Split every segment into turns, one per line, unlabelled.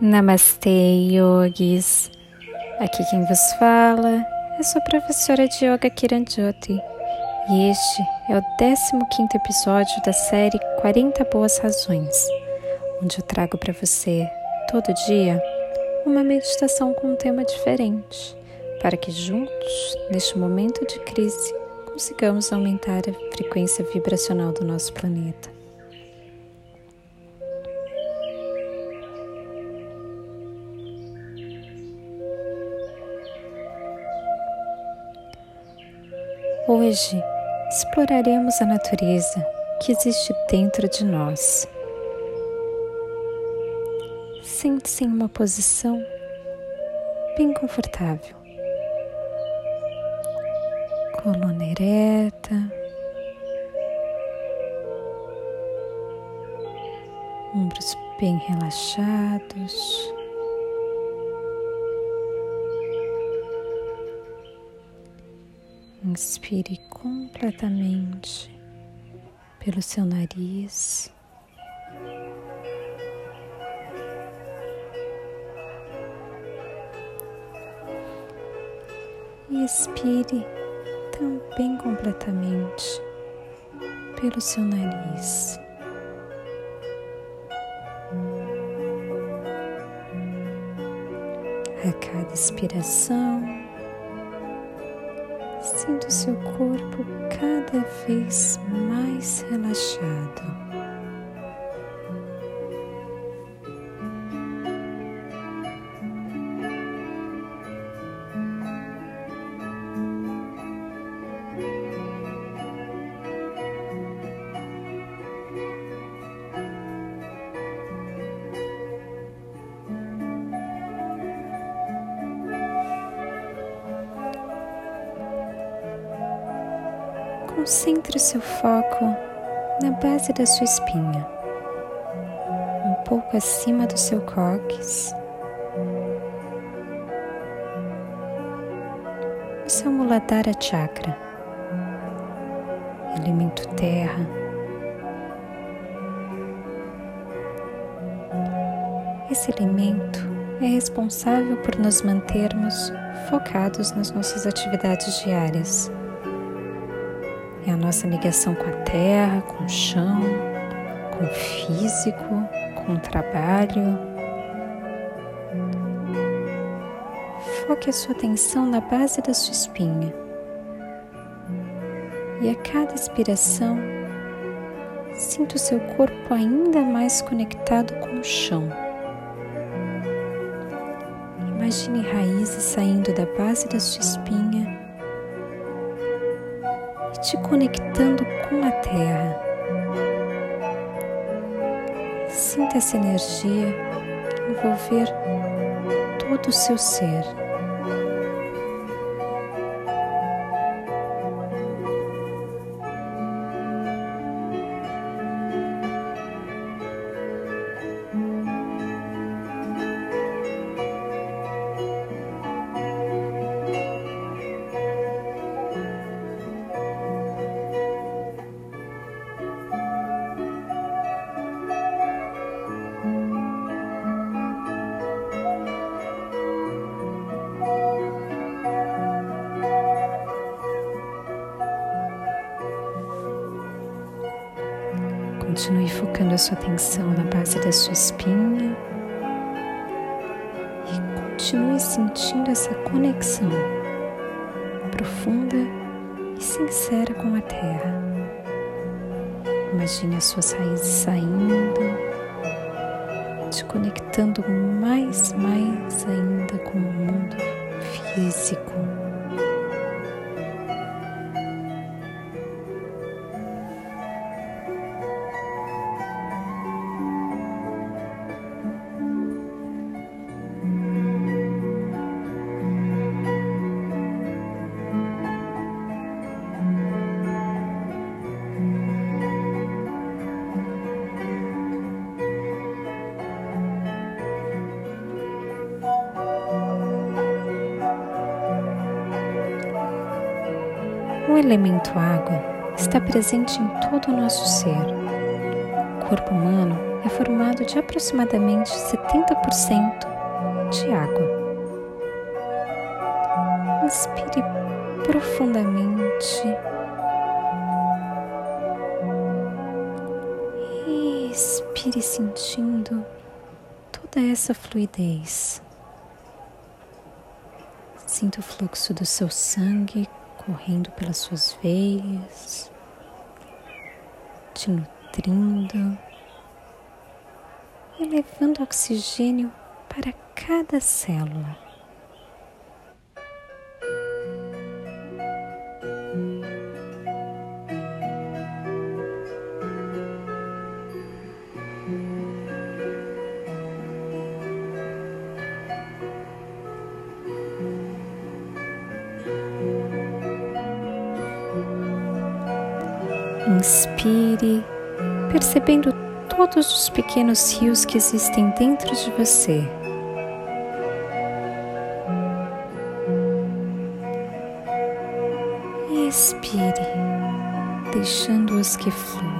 Namastê, yogis. Aqui quem vos fala é sua professora de yoga Kiran Jyoti. E este é o 15 episódio da série 40 Boas Razões, onde eu trago para você, todo dia, uma meditação com um tema diferente, para que juntos, neste momento de crise, consigamos aumentar a frequência vibracional do nosso planeta. Hoje exploraremos a natureza que existe dentro de nós. Sente-se em uma posição bem confortável. Coluna ereta. Ombros bem relaxados. Inspire completamente pelo seu nariz. E expire também completamente pelo seu nariz. A cada expiração, Sinta o seu corpo cada vez mais relaxado. Foco na base da sua espinha, um pouco acima do seu cóccix, o seu Muladhara Chakra, elemento terra. Esse elemento é responsável por nos mantermos focados nas nossas atividades diárias é a nossa ligação com a terra, com o chão, com o físico, com o trabalho. Foque a sua atenção na base da sua espinha. E a cada expiração, sinta o seu corpo ainda mais conectado com o chão. Imagine raízes saindo da base da sua espinha te conectando com a Terra. Sinta essa energia envolver todo o seu ser. Continue focando a sua atenção na base da sua espinha e continue sentindo essa conexão profunda e sincera com a terra. Imagine as suas raízes saindo, te conectando mais, mais ainda com o mundo físico. Elemento água está presente em todo o nosso ser. O corpo humano é formado de aproximadamente 70% de água. Inspire profundamente. Expire sentindo toda essa fluidez. Sinta o fluxo do seu sangue correndo pelas suas veias, te nutrindo e levando oxigênio para cada célula. Inspire, percebendo todos os pequenos rios que existem dentro de você. Expire, deixando-os que fluam.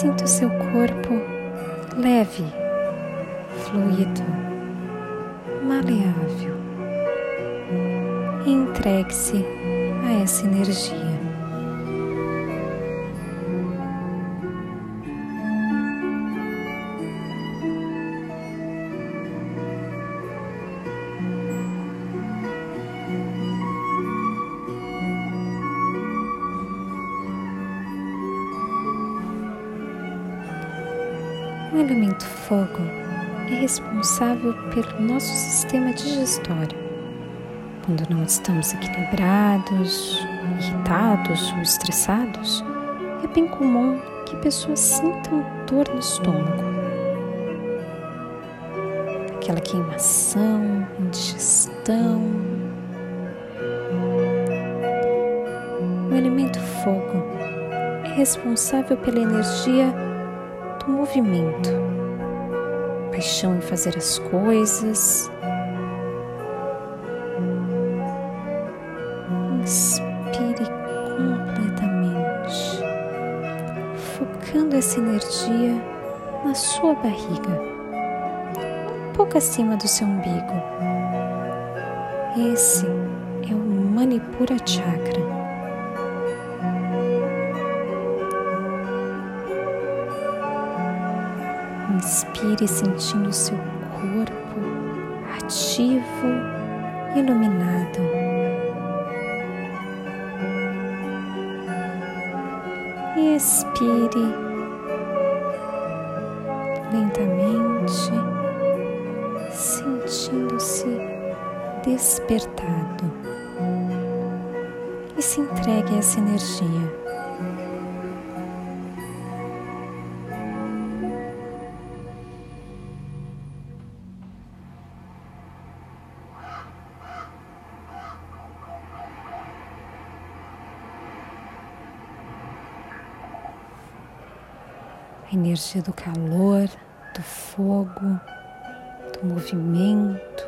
Sinta o seu corpo leve, fluido, maleável. E entregue-se a essa energia. Elemento fogo é responsável pelo nosso sistema digestório. Quando não estamos equilibrados, irritados ou estressados, é bem comum que pessoas sintam dor no estômago. Aquela queimação, indigestão. O elemento fogo é responsável pela energia movimento, paixão em fazer as coisas. Inspire completamente, focando essa energia na sua barriga, um pouco acima do seu umbigo. Esse é o Manipura Chakra. Inspire sentindo seu corpo ativo, iluminado. E expire lentamente, sentindo-se despertado. E se entregue a essa energia. Energia do calor, do fogo, do movimento.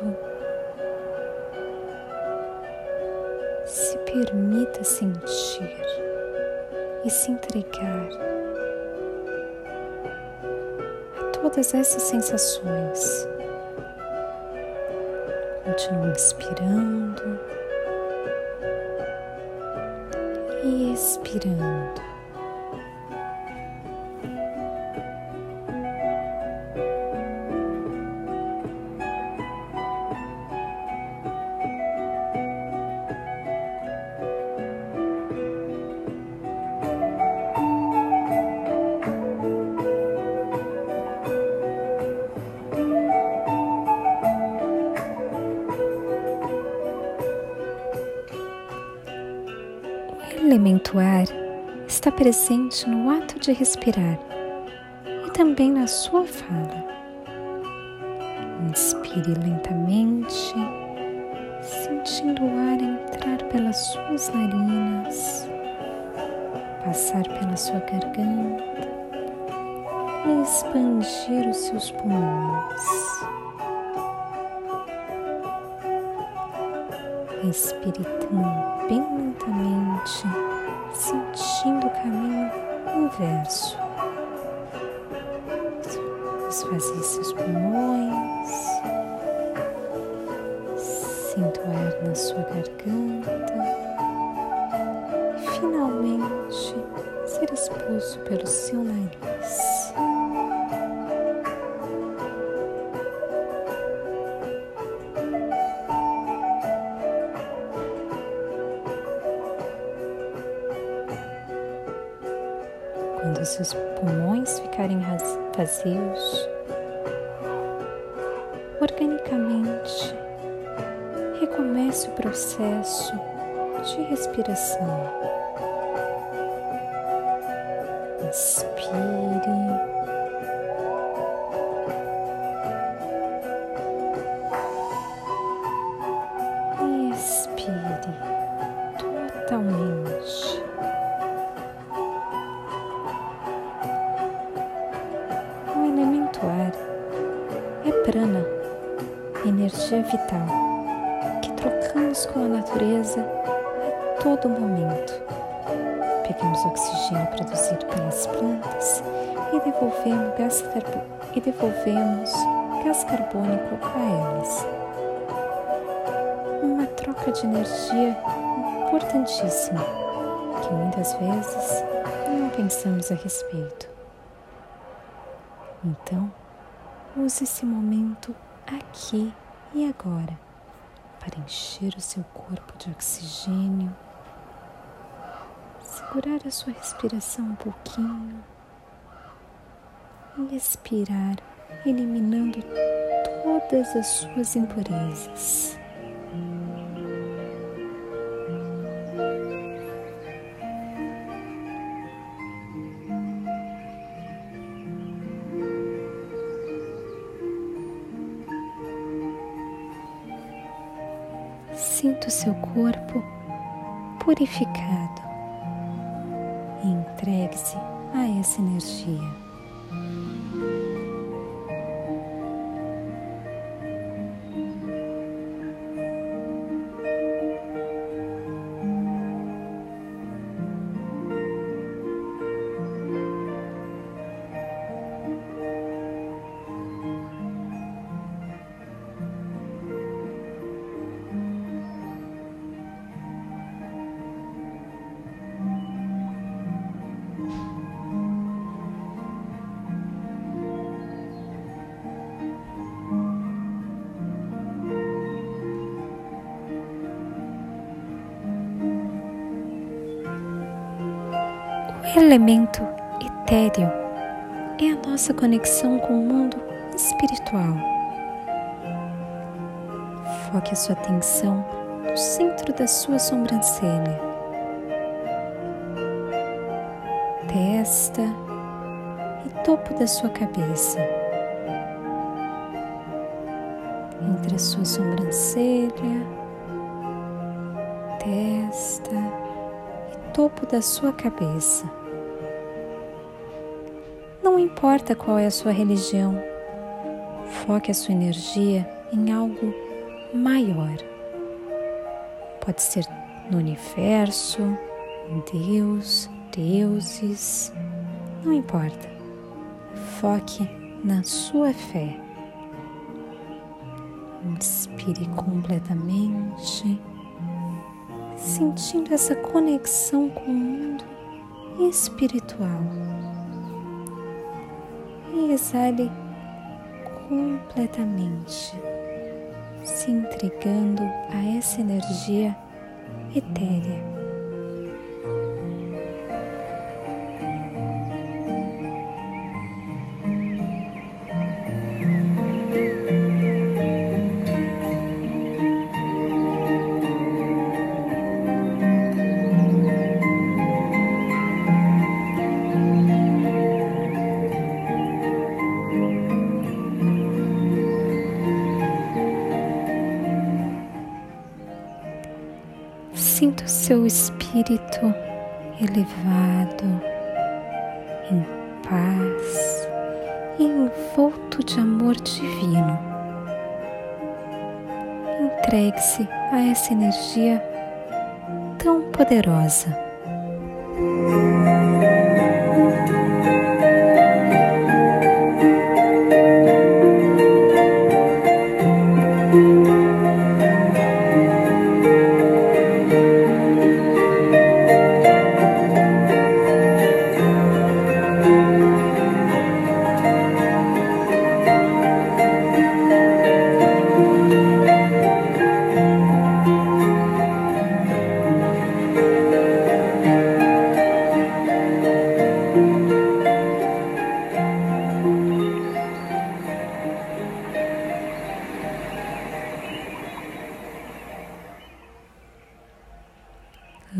Se permita sentir e se entregar a todas essas sensações. Continue inspirando e expirando. Elemento ar está presente no ato de respirar e também na sua fala. Inspire lentamente, sentindo o ar entrar pelas suas narinas, passar pela sua garganta e expandir os seus pulmões. Respire também lentamente, sentindo o caminho inverso. Esvazie seus pulmões, sinta o ar na sua garganta e finalmente ser expulso pelo seu nariz. Quando seus pulmões ficarem vazios, organicamente recomece o processo de respiração. Inspire. Prana, energia vital, que trocamos com a natureza a todo momento. Pegamos oxigênio produzido pelas plantas e devolvemos gás, carbo e devolvemos gás carbônico a elas. Uma troca de energia importantíssima que muitas vezes não pensamos a respeito. Então, use esse momento aqui e agora para encher o seu corpo de oxigênio, segurar a sua respiração um pouquinho e expirar, eliminando todas as suas impurezas. Sinta o seu corpo purificado e entregue-se a essa energia. Elemento etéreo é a nossa conexão com o mundo espiritual. Foque a sua atenção no centro da sua sobrancelha, testa e topo da sua cabeça. Entre a sua sobrancelha, testa topo da sua cabeça. Importa qual é a sua religião, foque a sua energia em algo maior. Pode ser no universo, em Deus, deuses, não importa. Foque na sua fé. Inspire completamente sentindo essa conexão com o mundo espiritual. E exale completamente, se entregando a essa energia etérea. Sinta o seu espírito elevado, em paz e envolto de amor divino. Entregue-se a essa energia tão poderosa.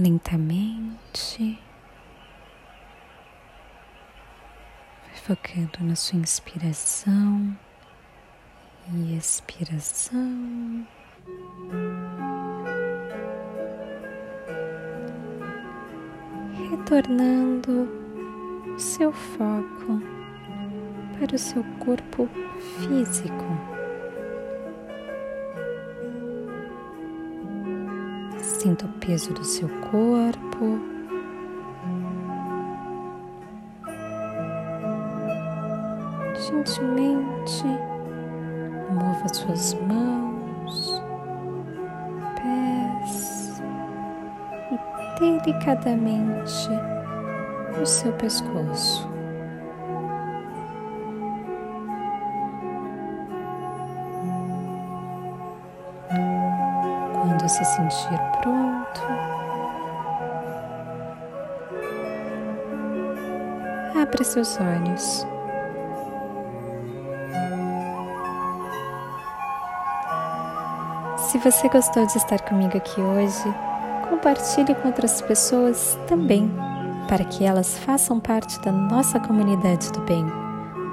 Lentamente, focando na sua inspiração e expiração. Retornando seu foco para o seu corpo físico. Sinta o peso do seu corpo. Gentilmente mova suas mãos, pés e delicadamente o seu pescoço. Se sentir pronto, abra seus olhos. Se você gostou de estar comigo aqui hoje, compartilhe com outras pessoas também, para que elas façam parte da nossa comunidade do bem.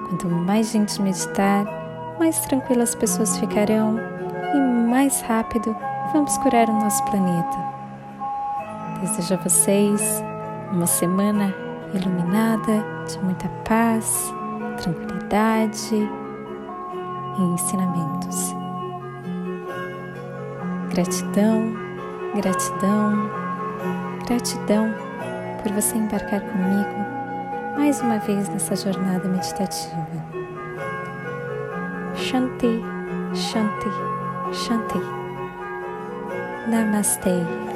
Quanto mais gente meditar, mais tranquilas as pessoas ficarão e mais rápido vamos curar o nosso planeta. Desejo a vocês uma semana iluminada de muita paz, tranquilidade e ensinamentos. Gratidão, gratidão, gratidão por você embarcar comigo mais uma vez nessa jornada meditativa. Shanti, Shanti, Shanti. Namaste.